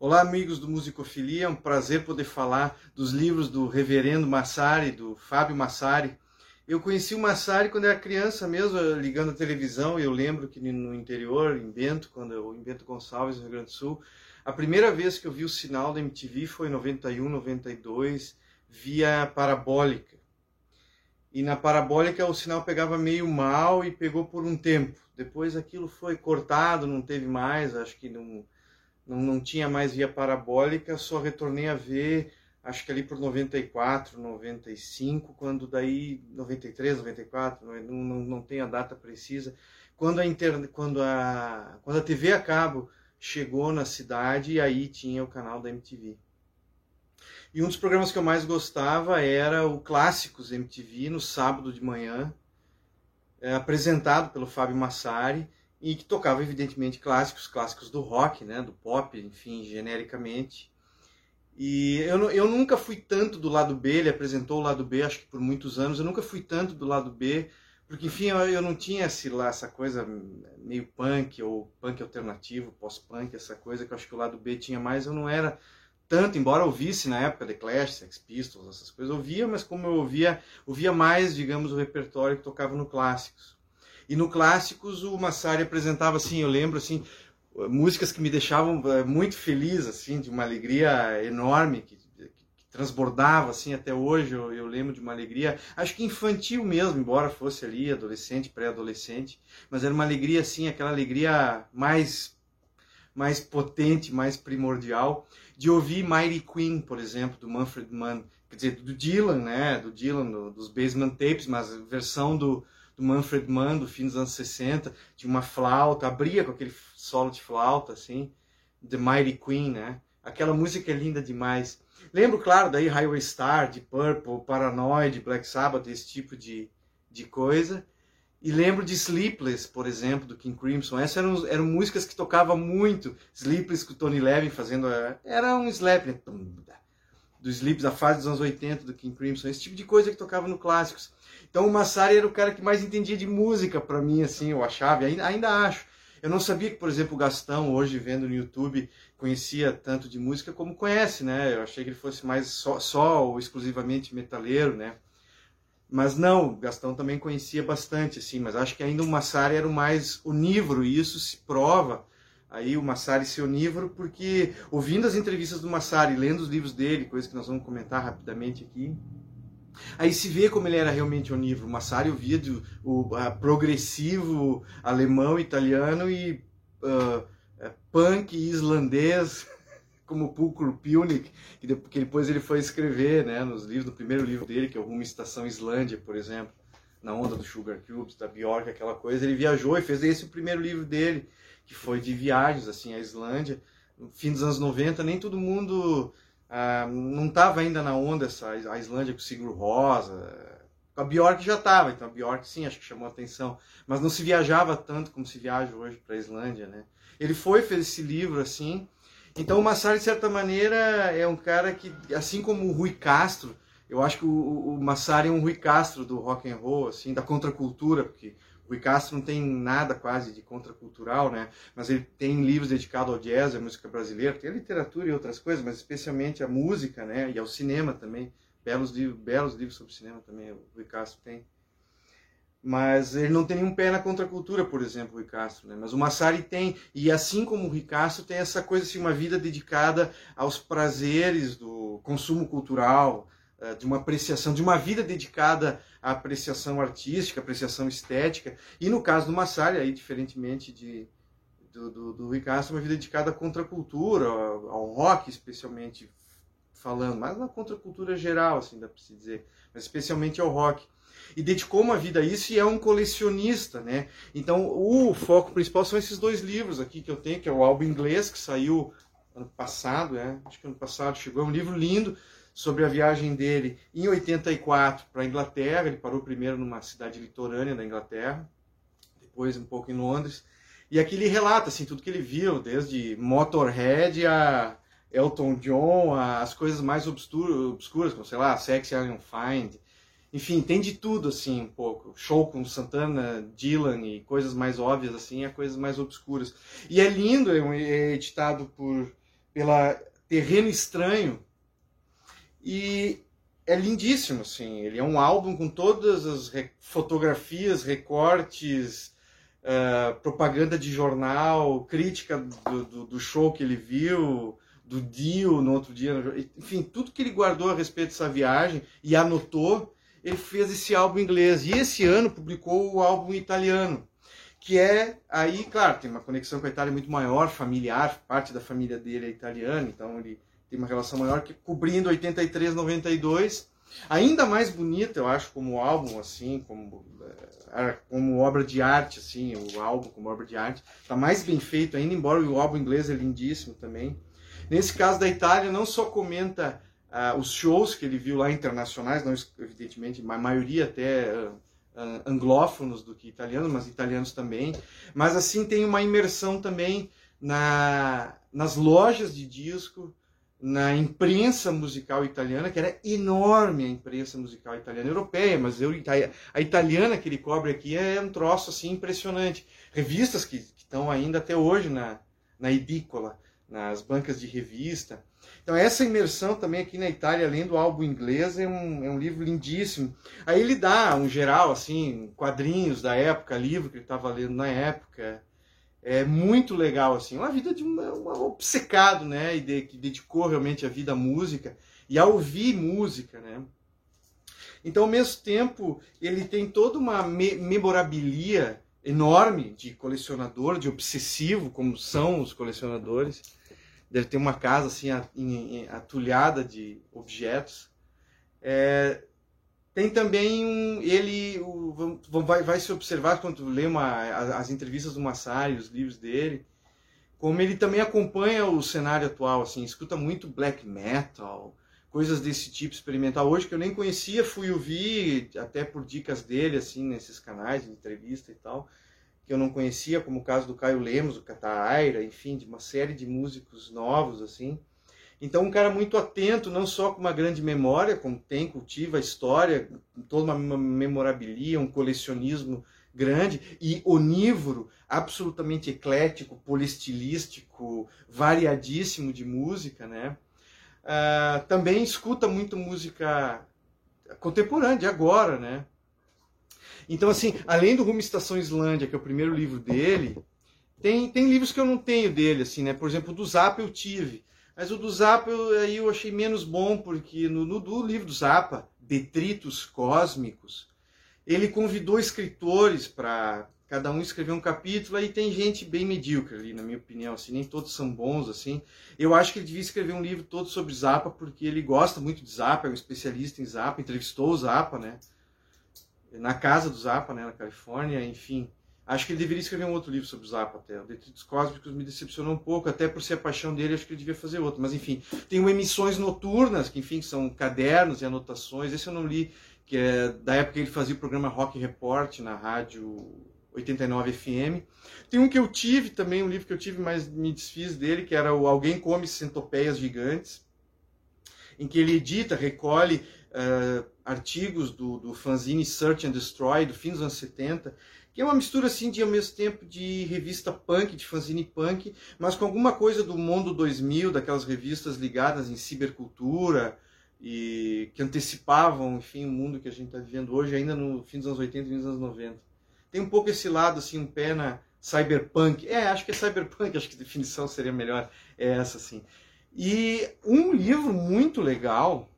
Olá, amigos do Musicofilia, é um prazer poder falar dos livros do reverendo Massari, do Fábio Massari. Eu conheci o Massari quando era criança mesmo, ligando a televisão, eu lembro que no interior, em Bento, quando eu, em Bento Gonçalves, no Rio Grande do Sul, a primeira vez que eu vi o sinal da MTV foi em 91, 92, via parabólica. E na parabólica o sinal pegava meio mal e pegou por um tempo. Depois aquilo foi cortado, não teve mais, acho que não não, não tinha mais via parabólica, só retornei a ver, acho que ali por 94, 95, quando daí, 93, 94, não, não, não tem a data precisa, quando a, inter, quando, a, quando a TV a cabo chegou na cidade, e aí tinha o canal da MTV. E um dos programas que eu mais gostava era o Clássicos MTV, no sábado de manhã, é, apresentado pelo Fábio Massari, e que tocava evidentemente clássicos, clássicos do rock, né, do pop, enfim, genericamente. E eu, eu nunca fui tanto do lado B, ele apresentou o lado B, acho que por muitos anos, eu nunca fui tanto do lado B, porque enfim, eu, eu não tinha esse, lá, essa coisa meio punk, ou punk alternativo, pós-punk, essa coisa que eu acho que o lado B tinha mais, eu não era tanto, embora eu ouvisse na época The Clash, Sex Pistols, essas coisas, eu ouvia, mas como eu ouvia, ouvia mais, digamos, o repertório que tocava no clássicos. E no Clássicos o Massari apresentava assim, eu lembro assim, músicas que me deixavam eh, muito feliz, assim, de uma alegria enorme, que, que transbordava assim até hoje, eu, eu, lembro de uma alegria, acho que infantil mesmo, embora fosse ali adolescente, pré-adolescente, mas era uma alegria assim, aquela alegria mais mais potente, mais primordial, de ouvir Mighty Queen, por exemplo, do Manfred Mann, quer dizer, do Dylan, né, do Dylan, do, dos Basement Tapes, mas versão do, do Manfred Mann, do fim dos anos 60, tinha uma flauta, abria com aquele solo de flauta, assim, The Mighty Queen, né? Aquela música é linda demais. Lembro, claro, daí Highway Star, de Purple, Paranoid, Black Sabbath, esse tipo de, de coisa. E lembro de Sleepless, por exemplo, do King Crimson. Essas eram, eram músicas que tocava muito. Sleepless com o Tony Levin fazendo. Era um slap, né? Do Sleepless, a fase dos anos 80 do King Crimson. Esse tipo de coisa que tocava no Clássicos. Então o Massari era o cara que mais entendia de música para mim, assim, eu achava, ainda, ainda acho. Eu não sabia que, por exemplo, o Gastão, hoje vendo no YouTube, conhecia tanto de música como conhece, né? Eu achei que ele fosse mais só, só ou exclusivamente metaleiro, né? Mas não, o Gastão também conhecia bastante, assim, mas acho que ainda o Massari era o mais onívoro, e isso se prova aí o Massari ser onívoro, porque ouvindo as entrevistas do Massari, lendo os livros dele, coisa que nós vamos comentar rapidamente aqui, Aí se vê como ele era realmente onívoro. Massari ouvia o a, progressivo alemão, italiano e uh, punk islandês, como Pulcro Punic, que depois ele foi escrever né, nos livros, no primeiro livro dele, que é o Rumo Estação Islândia, por exemplo, na onda do Sugar Cubes, da Bjork, aquela coisa. Ele viajou e fez esse o primeiro livro dele, que foi de viagens assim à Islândia. No fim dos anos 90, nem todo mundo ah, não estava ainda na onda essa, a Islândia com o Sigur Rosa. A Bjork já estava, então a Bjork sim, acho que chamou atenção. Mas não se viajava tanto como se viaja hoje para a Islândia, né? Ele foi, fez esse livro assim. Então o Massari, de certa maneira, é um cara que, assim como o Rui Castro, eu acho que o, o Massari é um Rui Castro do rock and roll, assim, da contracultura, porque Rui Castro não tem nada quase de contracultural, né? Mas ele tem livros dedicados ao jazz, à música brasileira, tem a literatura e outras coisas, mas especialmente a música, né? E ao cinema também. Belos livros, belos livros sobre cinema também o Rui Castro tem. Mas ele não tem nenhum pé na contracultura, por exemplo, o Rui Castro, né? Mas o Massari tem, e assim como o Rui Castro tem essa coisa assim, uma vida dedicada aos prazeres do consumo cultural, de uma apreciação, de uma vida dedicada à apreciação artística, apreciação estética. E no caso do Massari, aí, diferentemente de, do, do, do Rui Castro, uma vida dedicada à contracultura, ao, ao rock especialmente falando, mas na contracultura geral, assim, dá para se dizer, mas especialmente ao rock. E dedicou uma vida a isso e é um colecionista, né? Então, o foco principal são esses dois livros aqui que eu tenho, que é o álbum inglês, que saiu ano passado, né? Acho que ano passado chegou, é um livro lindo, sobre a viagem dele em 84 para a Inglaterra. Ele parou primeiro numa cidade litorânea da Inglaterra, depois um pouco em Londres. E aqui ele relata assim, tudo que ele viu, desde Motorhead a Elton John, as coisas mais obscuras, como sei lá, Sexy Alien Find. Enfim, tem de tudo assim um pouco. Show com Santana, Dylan e coisas mais óbvias assim, a coisas mais obscuras. E é lindo, é editado por pela Terreno Estranho. E é lindíssimo, assim. Ele é um álbum com todas as re fotografias, recortes, uh, propaganda de jornal, crítica do, do, do, show que ele viu, do Dio no outro dia. Enfim, tudo que ele guardou a respeito dessa viagem e anotou, ele fez esse álbum inglês. E esse ano publicou o álbum italiano que é aí, claro, tem uma conexão com a Itália muito maior, familiar, parte da família dele é italiana, então ele tem uma relação maior que cobrindo 83, 92, ainda mais bonita, eu acho, como álbum assim, como eh, como obra de arte assim, o álbum como obra de arte, está mais bem feito ainda, embora o álbum inglês é lindíssimo também. Nesse caso da Itália, não só comenta uh, os shows que ele viu lá internacionais, não evidentemente, a maioria até uh, anglófonos do que italianos, mas italianos também. Mas assim tem uma imersão também na, nas lojas de disco, na imprensa musical italiana, que era enorme a imprensa musical italiana europeia, mas eu, a italiana que ele cobre aqui é um troço assim impressionante. Revistas que, estão ainda até hoje na, na edícola, nas bancas de revista. Então essa imersão também aqui na Itália, além do álbum inglês, é um, é um livro lindíssimo. Aí ele dá um geral, assim, quadrinhos da época, livro que ele estava lendo na época. É muito legal, assim, uma vida de um, um obcecado, né, e de, que dedicou realmente a vida à música e a ouvir música, né. Então, ao mesmo tempo, ele tem toda uma me memorabilia enorme de colecionador, de obsessivo, como são os colecionadores deve ter uma casa assim atulhada de objetos. É, tem também um, ele o, vai, vai se observar quando lê uma, as entrevistas do Massari, os livros dele, como ele também acompanha o cenário atual, assim, escuta muito black metal, coisas desse tipo experimental hoje que eu nem conhecia, fui ouvir até por dicas dele assim nesses canais de entrevista e tal que eu não conhecia, como o caso do Caio Lemos, o Cataira, enfim, de uma série de músicos novos, assim. Então, um cara muito atento, não só com uma grande memória, como tem, cultiva a história, toda uma memorabilia, um colecionismo grande e onívoro, absolutamente eclético, polistilístico, variadíssimo de música, né? Uh, também escuta muito música contemporânea, de agora, né? Então, assim, além do Rumo Estação Islândia, que é o primeiro livro dele, tem, tem livros que eu não tenho dele, assim, né? Por exemplo, do Zappa eu tive. Mas o do Zappa eu, aí eu achei menos bom, porque no, no do livro do Zappa, Detritos Cósmicos, ele convidou escritores para cada um escrever um capítulo, aí tem gente bem medíocre ali, na minha opinião, assim, nem todos são bons, assim. Eu acho que ele devia escrever um livro todo sobre Zappa, porque ele gosta muito de Zappa, é um especialista em Zappa, entrevistou o Zappa, né? na casa do Zappa, né, na Califórnia, enfim. Acho que ele deveria escrever um outro livro sobre o Zappa até. O Detritos Cósmicos me decepcionou um pouco, até por ser a paixão dele, acho que ele devia fazer outro. Mas enfim, tem Emissões Noturnas, que enfim são cadernos e anotações. Esse eu não li, que é da época que ele fazia o programa Rock Report na rádio 89 FM. Tem um que eu tive também, um livro que eu tive, mas me desfiz dele, que era o Alguém Come Centopeias Gigantes, em que ele edita, recolhe uh, artigos do, do fanzine Search and Destroy, do fim dos anos 70, que é uma mistura assim de ao mesmo tempo de revista punk, de fanzine punk, mas com alguma coisa do mundo 2000, daquelas revistas ligadas em cibercultura e que antecipavam, enfim, o mundo que a gente está vivendo hoje, ainda no fim dos anos 80 e nos anos 90. Tem um pouco esse lado assim, um pé na cyberpunk. É, acho que é cyberpunk, acho que a definição seria melhor é essa assim. E um livro muito legal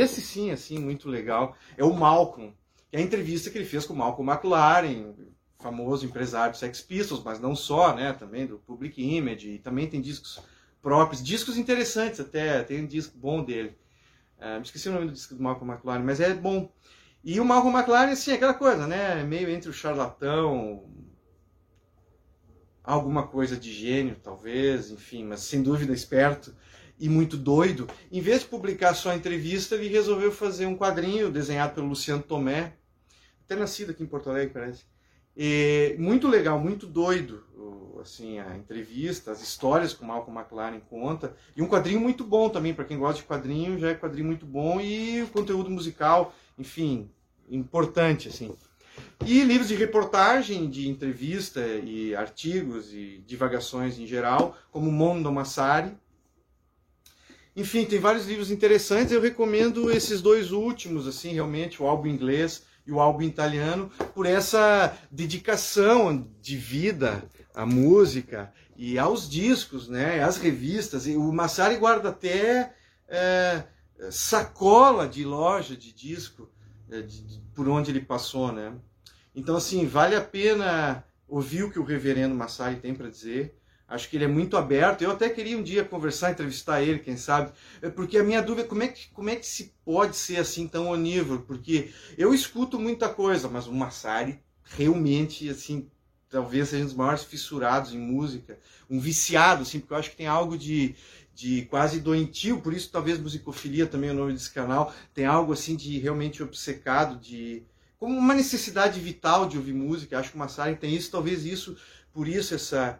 esse sim, assim, muito legal, é o Malcolm, é a entrevista que ele fez com o Malcolm McLaren, famoso empresário do Sex Pistols, mas não só, né, também do Public Image, e também tem discos próprios, discos interessantes até, tem um disco bom dele. Me esqueci o nome do disco do Malcolm McLaren, mas é bom. E o Malcolm McLaren, assim, aquela coisa, né, meio entre o charlatão, alguma coisa de gênio, talvez, enfim, mas sem dúvida esperto e muito doido, em vez de publicar só a entrevista, ele resolveu fazer um quadrinho desenhado pelo Luciano Tomé, até nascido aqui em Porto Alegre, parece. E muito legal, muito doido, assim, a entrevista, as histórias que o Malcolm McLaren conta, e um quadrinho muito bom também, para quem gosta de quadrinho, já é quadrinho muito bom, e o conteúdo musical, enfim, importante, assim. E livros de reportagem, de entrevista e artigos e divagações em geral, como Mondo Massari, Enfim, tem vários livros interessantes. Eu recomendo esses dois últimos, assim, realmente, o álbum inglês e o álbum italiano, por essa dedicação de vida à música e aos discos, né, às revistas. E o Massari guarda até é, sacola de loja de disco é, de, de, por onde ele passou, né? Então, assim, vale a pena ouvir o que o reverendo Massari tem para dizer. Acho que ele é muito aberto. Eu até queria um dia conversar, entrevistar ele, quem sabe. É porque a minha dúvida é como é que, como é que se pode ser assim tão onívoro? Porque eu escuto muita coisa, mas o Massari realmente, assim, talvez seja um dos maiores fissurados em música. Um viciado, assim, porque eu acho que tem algo de, de quase doentio, por isso talvez musicofilia também é o nome desse canal. Tem algo, assim, de realmente obcecado, de como uma necessidade vital de ouvir música. Acho que o Massari tem isso, talvez isso, por isso essa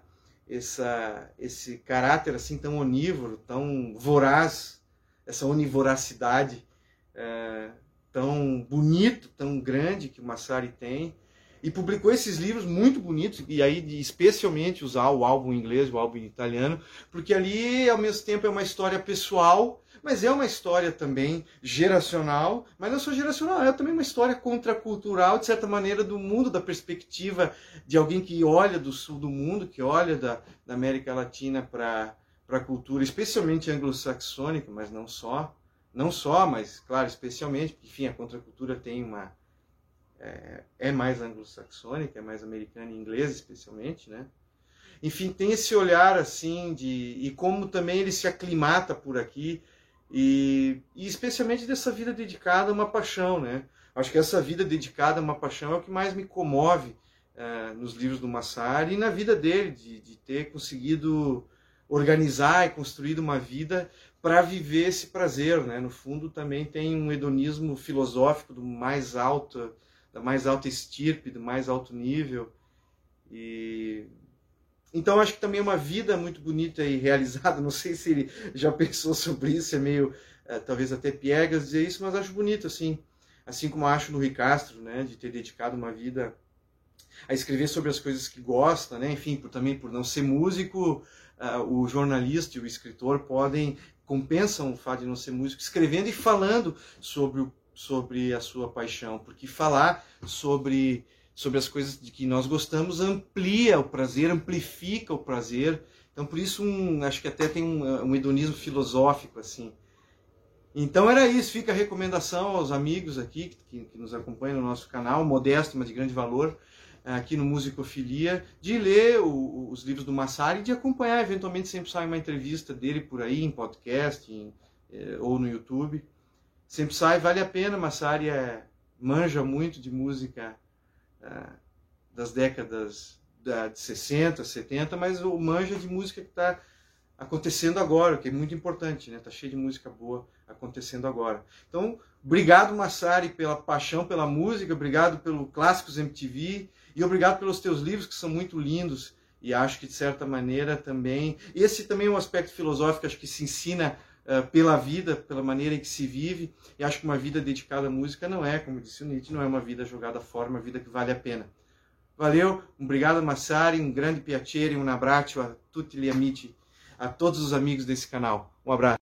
essa, esse caráter assim tão onívoro, tão voraz, essa onivoracidade é, tão bonito, tão grande que o Massari tem. E publicou esses livros muito bonitos, e aí especialmente usar o álbum inglês, o álbum italiano, porque ali ao mesmo tempo é uma história pessoal mas é uma história também geracional, mas não só geracional, é também uma história contracultural, de certa maneira, do mundo, da perspectiva de alguém que olha do sul do mundo, que olha da, da América Latina para a cultura, especialmente anglo-saxônica, mas não só. Não só, mas, claro, especialmente, porque, enfim, a contracultura tem uma. É, é mais anglo-saxônica, é mais americana e inglesa, especialmente, né? enfim, tem esse olhar assim de e como também ele se aclimata por aqui, e, e, especialmente dessa vida dedicada a uma paixão, né? Acho que essa vida dedicada a uma paixão é o que mais me comove uh, nos livros do Massari e na vida dele, de, de ter conseguido organizar e construir uma vida para viver esse prazer, né? No fundo também tem um hedonismo filosófico do mais alto, da mais alta estirpe, do mais alto nível. E então acho que também é uma vida muito bonita e realizada. Não sei se ele já pensou sobre isso, é meio é, talvez até piegas dizer isso, mas acho bonito assim, assim como acho no Rui Castro, né, de ter dedicado uma vida a escrever sobre as coisas que gosta, né, enfim, por, também por não ser músico, uh, o jornalista e o escritor podem compensam o fato de não ser músico escrevendo e falando sobre o, sobre a sua paixão, porque falar sobre sobre as coisas de que nós gostamos amplia o prazer, amplifica o prazer. Então, por isso, um, acho que até tem um, um hedonismo filosófico, assim. Então, era isso. Fica a recomendação aos amigos aqui que, que nos acompanham no nosso canal, modesto, mas de grande valor, aqui no Musicofilia, de ler o, os livros do Massari e de acompanhar. Eventualmente, sempre sai uma entrevista dele por aí, em podcast em, eh, ou no YouTube. Sempre sai, vale a pena. Massari é, manja muito de música das décadas de 60, 70, mas o manja de música que está acontecendo agora, que é muito importante, né? Tá cheio de música boa acontecendo agora. Então, obrigado Massari pela paixão pela música, obrigado pelo Clássicos MTV e obrigado pelos teus livros que são muito lindos e acho que de certa maneira também esse também é um aspecto filosófico acho que se ensina uh, pela vida, pela maneira em que se vive e acho que uma vida dedicada à música não é, como disse o Nietzsche, não é uma vida jogada fora, uma vida que vale a pena. Valeu, obrigado Massari, um grande piacere, um abraço a tutti gli amici, a todos os amigos desse canal. Um abraço.